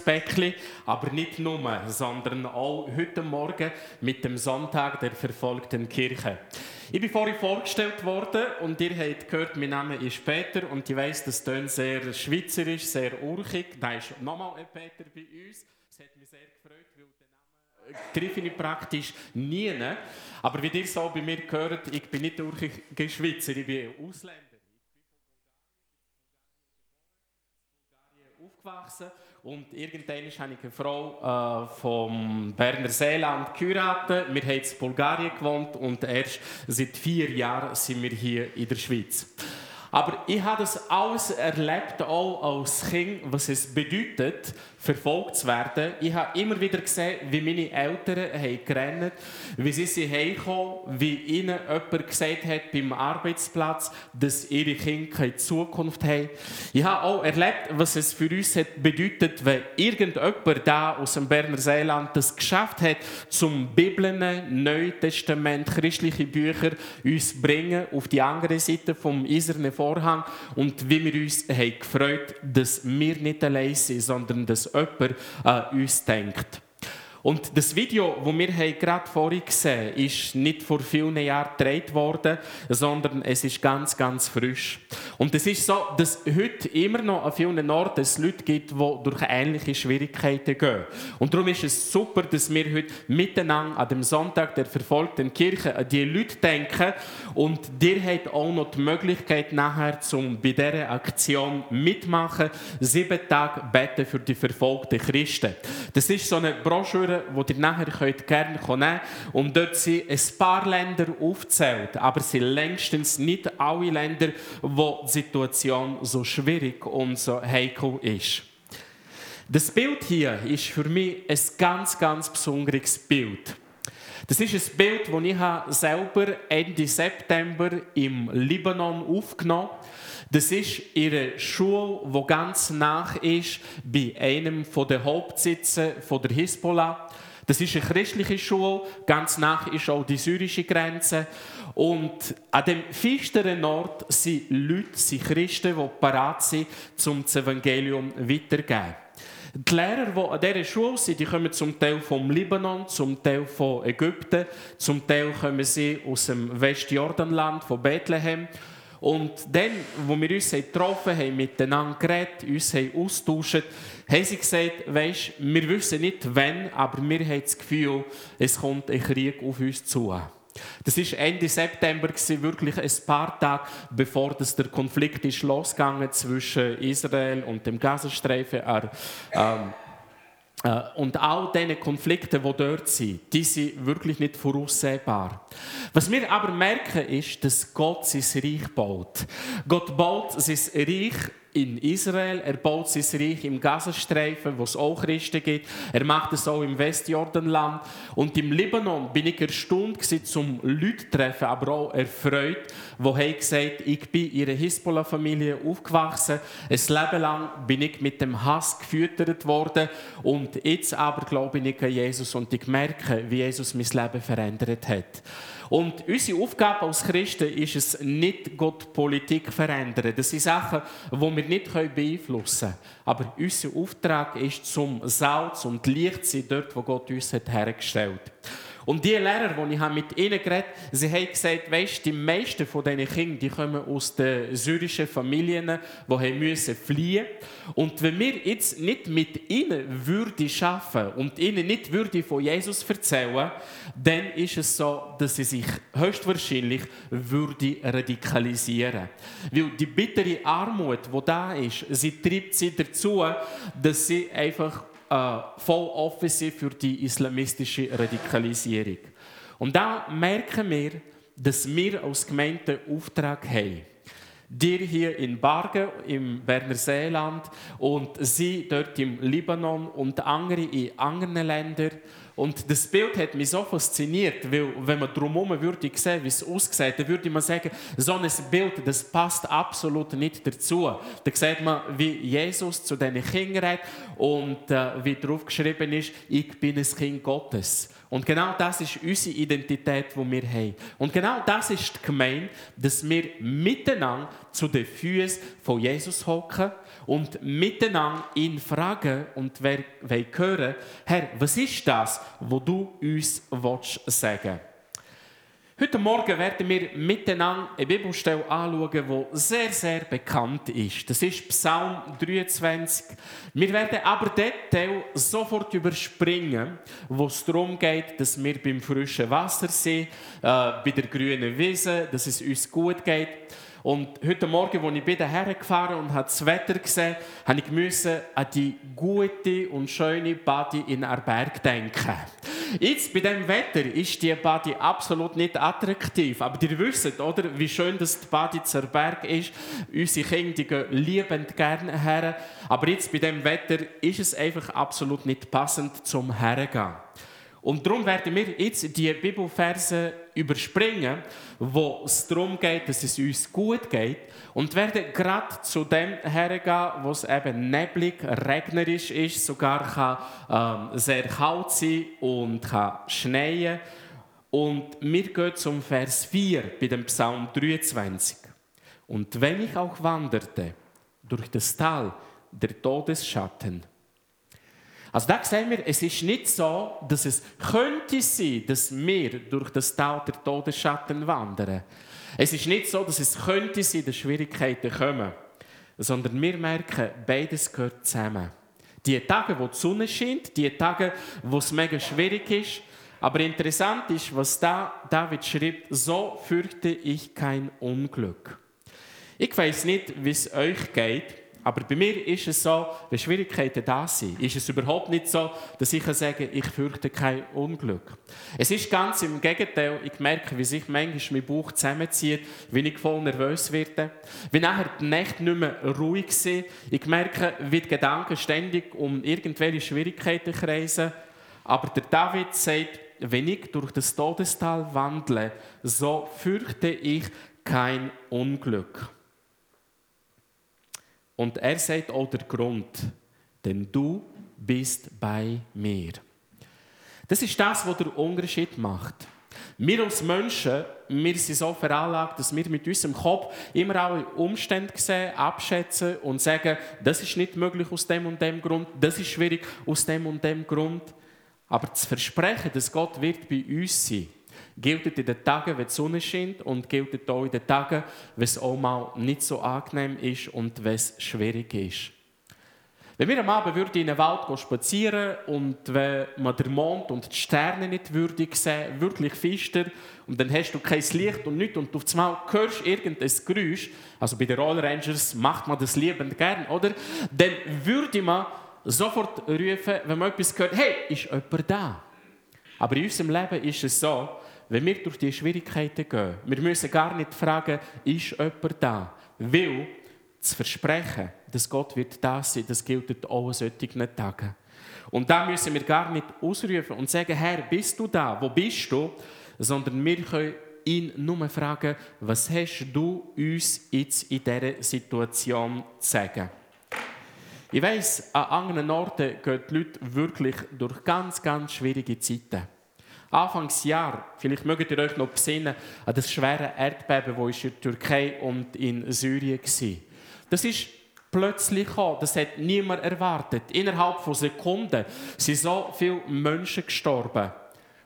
Päckchen, aber nicht nur, sondern auch heute Morgen mit dem Sonntag der verfolgten Kirche. Ich bin vorhin vorgestellt worden und ihr habt gehört, mein Name ist Peter und ich weiss, das tönt sehr schweizerisch, sehr urchig. Da ist nochmal ein Peter bei uns. Es hat mich sehr gefreut, weil den Namen treffe ich praktisch nie. Aber wie ihr so bei mir gehört, ich bin nicht urchig Schweizer, ich bin Ausländer. aufgewachsen und irgendwann habe ich eine Frau äh, vom Berner Seeland geheiratet. Wir haben in Bulgarien gewohnt und erst seit vier Jahren sind wir hier in der Schweiz. Aber ich habe das alles erlebt, auch als Kind, was es bedeutet, verfolgt zu werden. Ich habe immer wieder gesehen, wie meine Eltern haben wie sie sie heimkommen, wie ihnen jemand gesagt hat beim Arbeitsplatz, dass ihre Kinder keine Zukunft haben. Ich habe auch erlebt, was es für uns hat bedeutet, wenn irgendjemand da aus dem Berner Seeland das geschafft hat, zum Bibeln, Neuen Testament, christliche Bücher uns bringen auf die andere Seite vom eisernen Vorhang und wie wir uns haben gefreut, dass wir nicht allein sind, sondern dass jemand an uns denkt. Und das Video, das wir gerade vorhin gesehen haben, ist nicht vor vielen Jahren gedreht worden, sondern es ist ganz, ganz frisch. Und es ist so, dass heute immer noch an vielen Orten es Leute gibt, die durch ähnliche Schwierigkeiten gehen. Und darum ist es super, dass wir heute miteinander an dem Sonntag der verfolgten Kirche an die Leute denken. Und dir habt auch noch die Möglichkeit, nachher zum bei dieser Aktion mitmachen, sieben Tage beten für die verfolgten Christen. Das ist so eine Broschüre, Broschüre, die ihr nachher könnt gerne nehmen könnt. Und dort sind ein paar Länder aufgezählt, aber es sind längstens nicht alle Länder, wo die Situation so schwierig und so heikel ist. Das Bild hier ist für mich ein ganz, ganz besonderes Bild. Das ist ein Bild, das ich selber Ende September im Libanon aufgenommen habe. Das ist ihre Schule, die ganz nach ist bei einem der Hauptsitze der Hisbollah. Das ist eine christliche Schule, ganz nach ist auch die syrische Grenze. Und an dem finsteren Ort sind Leute, sind Christen, die parat sind, um das Evangelium weiterzugeben. Die Lehrer, die an dieser Schule sind, die kommen zum Teil vom Libanon, zum Teil von Ägypten, zum Teil kommen sie aus dem Westjordanland, von Bethlehem. Und dann, wo wir uns getroffen haben, miteinander geredet, uns haben austauscht, haben sie gesagt, weisst, wir wissen nicht wann, aber wir haben das Gefühl, es kommt ein Krieg auf uns zu. Das war Ende September, wirklich ein paar Tage bevor der Konflikt ist losgegangen zwischen Israel und dem Gazastreifen. Ähm, äh, und all diese Konflikte, die dort sind, die sind wirklich nicht voraussehbar. Was wir aber merken, ist, dass Gott sein Reich baut. Gott baut sein Reich in Israel, er baut sein Reich im Gazastreifen, wo es auch Christen gibt. Er macht es auch im Westjordanland. Und im Libanon bin ich erstaunt gewesen, zum Leute treffen, aber auch erfreut, wo haben gesagt, ich bin in einer Hisbollah-Familie aufgewachsen. Ein Leben lang bin ich mit dem Hass gefüttert worden und jetzt aber glaube ich an Jesus und ich merke, wie Jesus mein Leben verändert hat. Und unsere Aufgabe als Christen ist es, nicht Gott Politik verändern. Das sind Sachen, die wir nicht beeinflussen können. Aber unser Auftrag ist, zum Salz und Licht zu sein, dort, wo Gott uns hergestellt hat. Und die Lehrer, die ich mit ihnen geredet habe, sie haben gesagt, weißt, die meisten von diesen Kindern die kommen aus den syrischen Familien, die müssen fliehen Und wenn wir jetzt nicht mit ihnen würde schaffen und ihnen nicht würde von Jesus erzählen, dann ist es so, dass sie sich höchstwahrscheinlich würde radikalisieren. Weil die bittere Armut, die da ist, sie treibt sie dazu, dass sie einfach äh, voll offen sind für die islamistische Radikalisierung. Und da merken wir, dass wir als Gemeinde Auftrag haben. Dir hier in Bargen, im Berner Seeland und sie dort im Libanon und andere in anderen Ländern. Und das Bild hat mich so fasziniert, weil wenn man drumherum würde sehen, wie es aussieht, dann würde man sagen, so ein Bild, das passt absolut nicht dazu. Da sieht man, wie Jesus zu diesen Kindern redet und äh, wie drauf geschrieben ist, ich bin ein Kind Gottes. Und genau das ist unsere Identität, die wir haben. Und genau das ist die dass wir miteinander zu den Füßen von Jesus hocken und miteinander ihn fragen und wer hören, Herr, was ist das, was du uns sagen willst? Heute Morgen werden wir miteinander eine Bibelstelle anschauen, die sehr, sehr bekannt ist. Das ist Psalm 23. Wir werden aber den Teil sofort überspringen, wo es darum geht, dass wir beim frischen Wasser sind, äh, bei der grünen Wiese, dass es uns gut geht. Und heute Morgen, als ich bin gefahren und das Wetter gesehen habe, ich an die gute und schöne Badi in Arberg denken. Jetzt, bei diesem Wetter, ist die Badi absolut nicht attraktiv. Aber ihr wisst, oder, wie schön das die Badi zu Arberg ist. Unsere Kinder gehen liebend gerne her. Aber jetzt, bei diesem Wetter, ist es einfach absolut nicht passend zum Hergehen. Und darum werden wir jetzt die Bibelverse überspringen, wo es darum geht, dass es uns gut geht. Und werden gerade zu dem hergehen, wo es eben neblig, regnerisch ist, sogar kann, ähm, sehr kalt sein und kann schneien. Und wir gehen zum Vers 4 bei dem Psalm 23. Und wenn ich auch wanderte durch das Tal der Todesschatten, also da sehen wir, es ist nicht so, dass es könnte sein, dass wir durch das Tal der Todesschatten wandern. Es ist nicht so, dass es könnte sein, dass Schwierigkeiten kommen, sondern wir merken, beides gehört zusammen. Die Tage, wo die Sonne scheint, die Tage, wo es mega schwierig ist, aber interessant ist, was da David schreibt, so fürchte ich kein Unglück. Ich weiß nicht, wie es euch geht, aber bei mir ist es so, wenn Schwierigkeiten da sind, ist es überhaupt nicht so, dass ich kann, ich fürchte kein Unglück. Es ist ganz im Gegenteil. Ich merke, wie sich manchmal mein Bauch zusammenzieht, wie ich voll nervös werde, wie nachher die Nächte nicht mehr ruhig sind. Ich merke, wie die Gedanken ständig um irgendwelche Schwierigkeiten kreisen. Aber der David sagt, wenn ich durch das Todestal wandle, so fürchte ich kein Unglück. Und er sagt auch der Grund, denn du bist bei mir. Das ist das, was der Unterschied macht. Wir als Menschen, wir sind so veranlagt, dass wir mit unserem Kopf immer alle Umstände sehen, abschätzen und sagen, das ist nicht möglich aus dem und dem Grund, das ist schwierig aus dem und dem Grund. Aber das Versprechen, dass Gott wird bei uns sein gilt in den Tagen, wenn die Sonne scheint und gilt auch in den Tagen, wenn es auch mal nicht so angenehm ist und wenn es schwierig ist. Wenn wir am Abend in den Wald spazieren und wenn man den Mond und die Sterne nicht würdig sehen, wirklich fister, und dann hast du kein Licht und nichts und auf einmal hörst du irgendein Geräusch, also bei den Roller Rangers macht man das liebend gern, oder? Dann würde man sofort rufen, wenn man etwas hört, hey, ist jemand da? Aber in unserem Leben ist es so, wenn wir durch die Schwierigkeiten gehen, wir müssen gar nicht fragen, ist jemand da? Weil das Versprechen, dass Gott wird da sein, das gilt auch an solchen Tagen. Und da müssen wir gar nicht ausrufen und sagen, Herr, bist du da? Wo bist du? Sondern wir können ihn nur fragen, was hast du uns jetzt in dieser Situation zu sagen? Ich weiss, an anderen Orten gehen die Leute wirklich durch ganz, ganz schwierige Zeiten. Anfangsjahr, vielleicht mögt ihr euch noch besinnen, an das schwere Erdbeben, das in der Türkei und in Syrien war. Das ist plötzlich gekommen. Das hat niemand erwartet. Innerhalb von Sekunden sind so viele Menschen gestorben.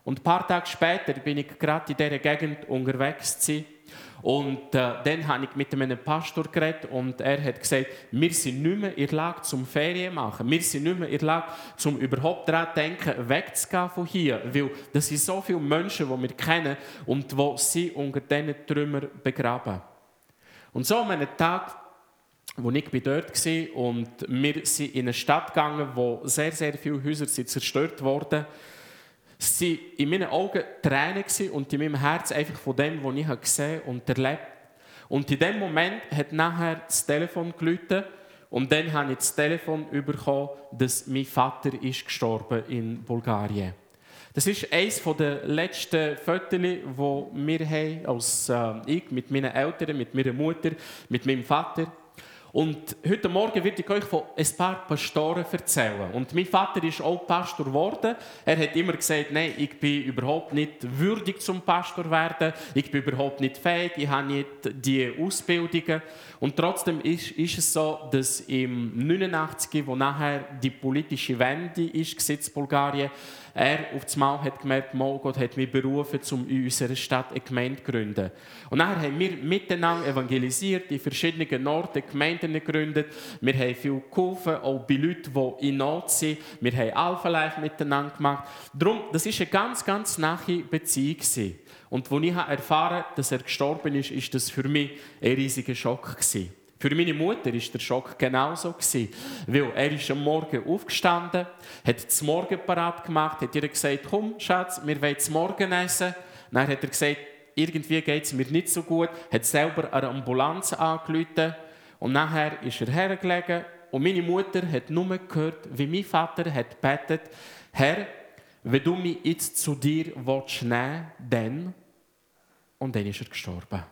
Und ein paar Tage später bin ich gerade in dieser Gegend unterwegs gewesen. Und äh, dann habe ich mit einem Pastor geredet und er hat gesagt, wir sind nicht mehr in der Lage zum Ferien machen. Wir sind nicht mehr in der Lage, zum überhaupt daran denken, wegzugehen von hier. Weil das sind so viele Menschen, die wir kennen und die sie unter diesen Trümmern begraben. Und so an einem Tag, wo ich dort war und wir sind in eine Stadt gegangen, wo sehr, sehr viele Häuser sind zerstört wurden, es waren in meinen Augen Tränen und in meinem Herz einfach von dem, was ich gesehen und erlebt habe. Und in dem Moment hat nachher das Telefon geläutet und dann habe ich das Telefon bekommen, dass mein Vater ist gestorben in Bulgarien. Das ist eines der letzten Fotos, die wir haben, als äh, ich mit meinen Eltern, mit meiner Mutter, mit meinem Vater. Und heute Morgen werde ich euch von ein paar Pastoren erzählen. Und mein Vater ist auch Pastor geworden. Er hat immer gesagt, nein, ich bin überhaupt nicht würdig zum Pastor werden. Ich bin überhaupt nicht fähig. Ich habe nicht die Ausbildungen. Und trotzdem ist, ist es so, dass im 89, wo nachher die politische Wende ist, in Bulgarien, er auf das Mal hat gemerkt, Mal Gott hat mich berufen, um in unserer Stadt eine Gemeinde zu gründen. Und nachher haben wir miteinander evangelisiert, in verschiedenen Orten Gemeinden gegründet. Wir haben viel geholfen, auch bei Leuten, die in Not sind. Wir haben Alpha Life miteinander gemacht. Darum, das war eine ganz, ganz nahe Beziehung. Und als ich erfahren habe, dass er gestorben ist, ist das für mich ein riesiger Schock. Gewesen. Für meine Mutter war der Schock genauso. Weil er ist am Morgen aufgestanden, hat das Morgen parat gemacht, hat ihr gesagt, komm Schatz, wir wollen das Morgen essen. Dann hat er gesagt, irgendwie geht es mir nicht so gut, hat selber eine Ambulanz angerufen und nachher ist er hergelegen und meine Mutter hat nur gehört, wie mein Vater hat betet, Herr, wenn du mich jetzt zu dir willst nehmen, dann und dann ist er gestorben.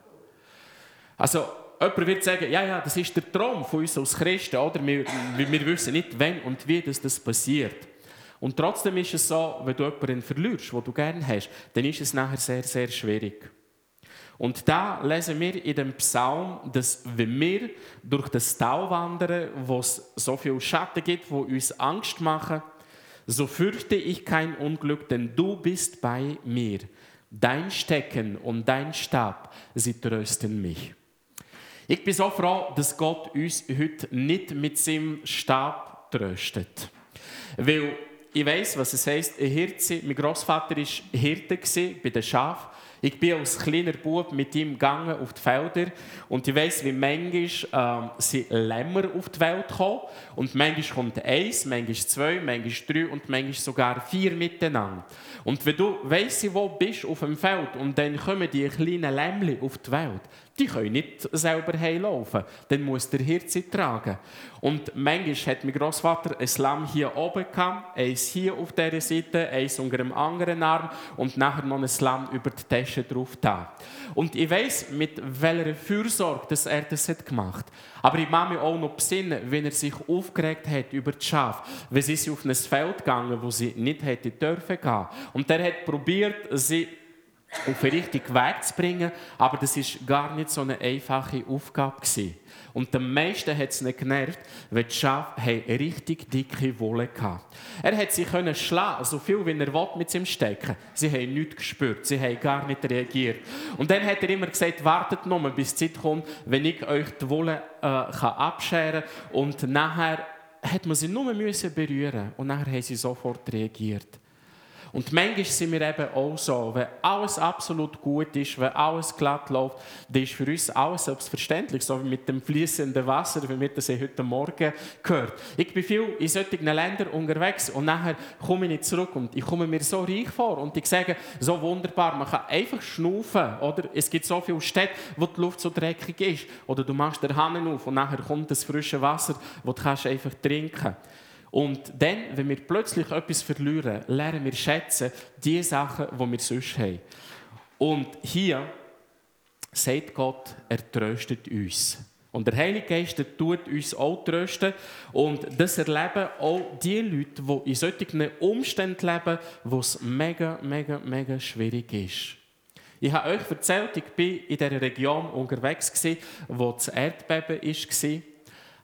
Also Jemand wird sagen, ja, ja, das ist der Traum von uns als Christen, oder? Wir, wir wissen nicht, wann und wie das, das passiert. Und trotzdem ist es so, wenn du jemanden verlierst, den du gerne hast, dann ist es nachher sehr, sehr schwierig. Und da lesen wir in dem Psalm, dass wenn wir durch das Tal wandern, wo es so viel Schatten gibt, wo uns Angst machen, so fürchte ich kein Unglück, denn du bist bei mir. Dein Stecken und dein Stab, sie trösten mich. Ich bin so froh, dass Gott uns heute nicht mit seinem Stab tröstet. Weil ich weiß, was es heisst, ein Hirte. Mein Großvater war Hirte bei den Schafen. Ich bin als kleiner Bub mit ihm gegangen auf die Felder und ich weiß, wie manchmal äh, sind Lämmer auf die Welt kommen und manchmal kommt eins, manchmal zwei, manchmal drei und manchmal sogar vier miteinander. Und wenn du weißt, wo bist auf dem Feld und dann kommen die kleinen Lämmchen auf die Welt, die können nicht selber heimlaufen. Dann muss der Hirt sie tragen. Und manchmal hat mein Großvater ein Lamm hier oben gehabt, eins hier auf dieser Seite, eins unter dem anderen Arm und nachher noch ein Lamm über die Tasche drauf da. Und ich weiß, mit welcher Fürsorge dass er das hat gemacht Aber ich mache mich auch noch besinnen, wenn er sich aufgeregt hat über die Schafe, wenn sie auf ein Feld gegangen, wo sie nicht hätte dürfen gehen. Und er hat probiert, sie auf den richtigen Weg zu bringen, aber das ist gar nicht so eine einfache Aufgabe gewesen. Und den meisten hat es nicht genervt, weil die Schafe eine richtig dicke Wolle hatten. Er hat sie können schlagen, so viel wie er wollte mit ihm stecken. Sie haben nichts gespürt, sie haben gar nicht reagiert. Und dann hat er immer gesagt, wartet mal, bis die Zeit kommt, wenn ich euch die Wolle äh, abscheren kann. Und nachher hat man sie nur müssen berühren und nachher haben sie sofort reagiert. Und manchmal sind wir eben auch so, wenn alles absolut gut ist, wenn alles glatt läuft, dann ist für uns alles selbstverständlich, so wie mit dem fließenden Wasser, wie wir das heute Morgen gehört. Ich bin viel in solchen Ländern unterwegs und nachher komme ich zurück und ich komme mir so reich vor und ich sage, so wunderbar, man kann einfach schnaufen, oder? Es gibt so viele Städte, wo die Luft so dreckig ist, oder du machst den Hahn auf und nachher kommt das frische Wasser, das du einfach trinken kannst. Und dann, wenn wir plötzlich etwas verlieren, lernen wir schätzen die Sachen, die wir sonst haben. Und hier sagt Gott, er tröstet uns. Und der Heilige Geist der tut uns auch trösten. Und das erleben auch die Leute, die in solchen Umständen leben, wo es mega, mega, mega schwierig ist. Ich habe euch erzählt, ich war in dieser Region unterwegs, wo das Erdbeben war.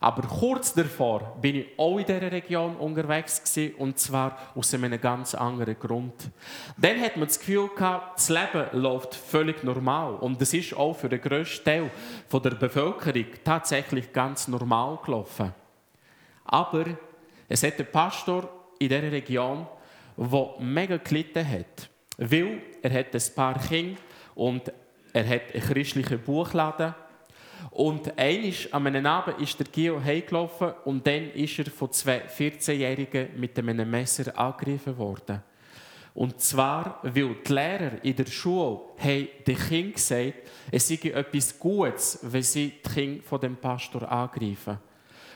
Aber kurz davor bin ich auch in dieser Region unterwegs gewesen, und zwar aus einem ganz anderen Grund. Dann hat man das Gefühl gehabt, das Leben läuft völlig normal und es ist auch für den grössten Teil der Bevölkerung tatsächlich ganz normal gelaufen. Aber es hat einen Pastor in dieser Region, der mega gelitten hat, weil er hat ein paar Kinder und er hat einen christlichen Buchladen und einisch an einem Abend ist der Gio heimgelaufen und dann ist er von zwei 14-Jährigen mit einem Messer angegriffen worden. Und zwar, weil die Lehrer in der Schule haben den Kindern gesagt, es sei etwas Gutes, wenn sie die Kinder von dem Pastor angreifen.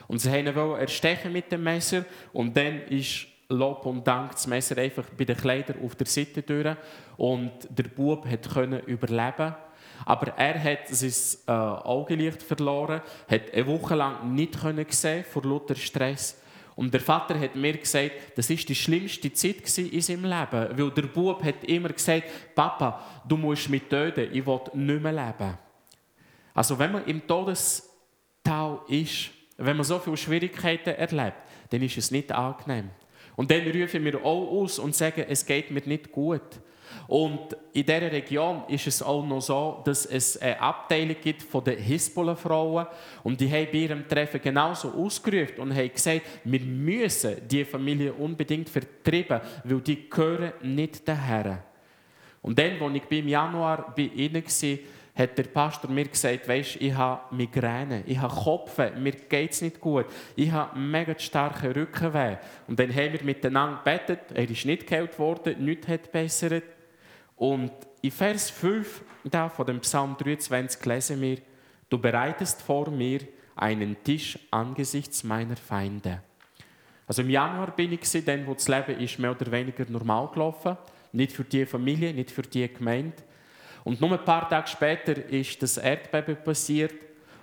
Und sie wollten ihn erstechen mit dem Messer und dann ist Lob und Dank das Messer einfach bei den Kleidern auf der Seite durch und der Bub konnte überleben Aber er hat sein äh, Augenlicht verloren, hat eine Woche lang nicht können sehen vor lauter Stress. Und der Vater hat mir gesagt, das ist die schlimmste Zeit in seinem Leben, weil der Bub hat immer gesagt, Papa, du musst mich töten, ich will nicht mehr leben. Also wenn man im Todestal ist, wenn man so viele Schwierigkeiten erlebt, dann ist es nicht angenehm. Und dann rufen wir auch aus und sagen, es geht mir nicht gut. Und in dieser Region ist es auch noch so, dass es eine Abteilung gibt von den Hisbollah-Frauen. Und die haben bei ihrem Treffen genauso ausgerufen und haben gesagt, wir müssen diese Familie unbedingt vertreiben, weil die gehören nicht daher. Und dann, als ich im Januar bei ihnen war, hat der Pastor mir gesagt, weißt, ich habe Migräne, ich habe Kopfweh, mir geht es nicht gut, ich habe mega starke Rückenweh. Und dann haben wir miteinander gebetet, er ist nicht geheilt worden, nichts hat bessert. Und in Vers 5 da von dem Psalm 23 lesen wir, du bereitest vor mir einen Tisch angesichts meiner Feinde. Also im Januar bin ich dann, wo das Leben ist mehr oder weniger normal gelaufen, nicht für die Familie, nicht für die Gemeinde. Und nur ein paar Tage später ist das Erdbeben passiert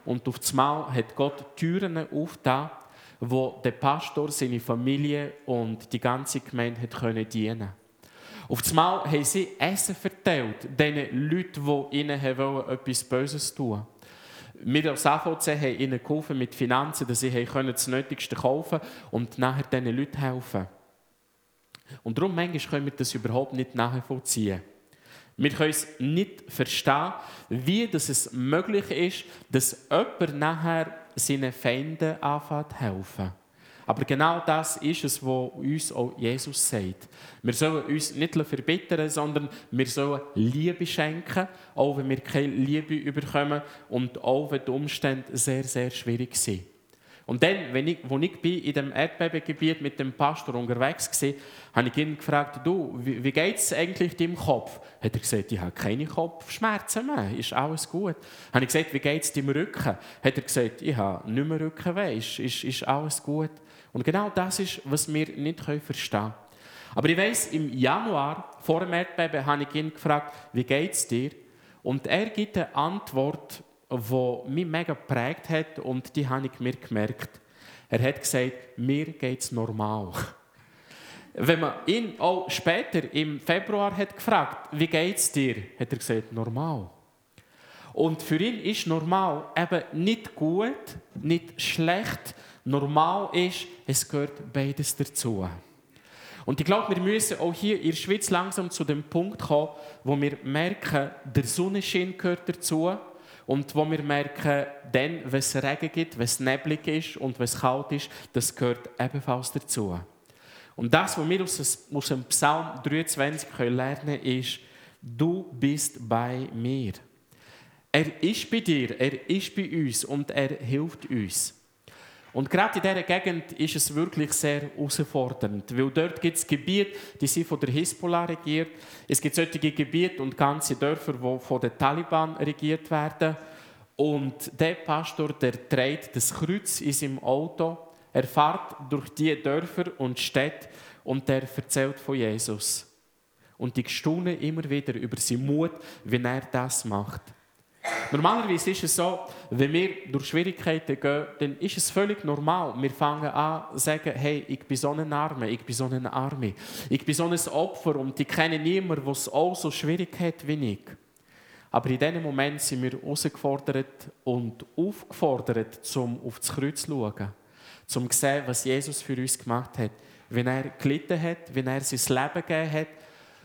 und auf einmal hat Gott Türen aufgetan, wo der Pastor, seine Familie und die ganze Gemeinde hat können dienen. Auf einmal haben sie Essen verteilt, den Leuten, die ihnen etwas Böses tun. Wir als AVC haben ihnen geholfen mit Finanzen, dass sie das Nötigste kaufen und nachher diesen Leuten helfen. Und darum manchmal können wir das überhaupt nicht nachvollziehen. Wir können es nicht verstehen, wie es möglich ist, dass jemand nachher seinen Feinden anfängt zu helfen. Aber genau das ist es, was uns auch Jesus sagt. Wir sollen uns nicht verbittern, sondern wir sollen Liebe schenken, auch wenn wir keine Liebe bekommen und auch wenn die Umstände sehr, sehr schwierig sind. Und dann, wenn ich, als ich bin in dem Erdbebengebiet mit dem Pastor unterwegs war, habe ich ihn gefragt, du, wie, wie geht es eigentlich deinem Kopf? Hat er gesagt, ich habe keine Kopfschmerzen mehr, ist alles gut. Habe ich gesagt, wie geht es deinem Rücken? Hat er gesagt, ich habe nicht mehr Rückenweh, ist, ist, ist alles gut. Und genau das ist, was wir nicht verstehen können. Aber ich weiss, im Januar, vor dem Erdbeben, habe ich ihn gefragt, wie geht es dir? Und er gibt eine Antwort, die mich mega geprägt hat und die habe ich mir gemerkt. Er hat gesagt, mir geht es normal. Wenn man ihn auch später im Februar hat gefragt, wie es dir, hat er gesagt, normal. Und für ihn ist normal eben nicht gut, nicht schlecht. Normal ist, es gehört beides dazu. Und ich glaube, wir müssen auch hier in der Schweiz langsam zu dem Punkt kommen, wo wir merken, der Sonnenschein gehört dazu und wo wir merken, dann, wenn es Regen gibt, wenn es neblig ist und wenn es kalt ist, das gehört ebenfalls dazu. Und das, was wir aus dem Psalm 23 lernen können, ist, du bist bei mir. Er ist bei dir, er ist bei uns und er hilft uns. Und gerade in dieser Gegend ist es wirklich sehr herausfordernd, weil dort gibt es Gebiete, die sind von der Hisbollah regiert. Es gibt solche Gebiete und ganze Dörfer, die von den Taliban regiert werden. Und der Pastor, der trägt das Kreuz in seinem Auto. Er fährt durch die Dörfer und Städte und er erzählt von Jesus. Und ich staune immer wieder über seinen Mut, wenn er das macht. Normalerweise ist es so, wenn wir durch Schwierigkeiten gehen, dann ist es völlig normal. Wir fangen an zu sagen, hey, ich bin so ein Arme, ich bin so eine Arme. Ich bin so ein Opfer und ich kenne niemanden, der es auch so schwierig hat wie ich. Aber in diesem Moment sind wir herausgefordert und aufgefordert, um auf das Kreuz zu schauen. Um zu sehen, was Jesus für uns gemacht hat. Wenn er gelitten hat, wenn er sein Leben gegeben hat,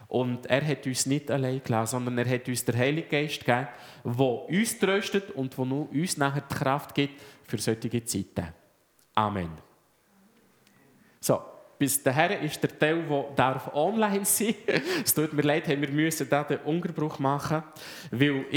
und er hat uns nicht allein gelassen, sondern er hat uns den Heiligen Geist gegeben, der uns tröstet und der uns nachher die Kraft gibt für solche Zeiten. Amen. So, bis dahin ist der Teil, der online sein darf. es tut mir leid, wir müssen da den Unterbruch machen, weil jetzt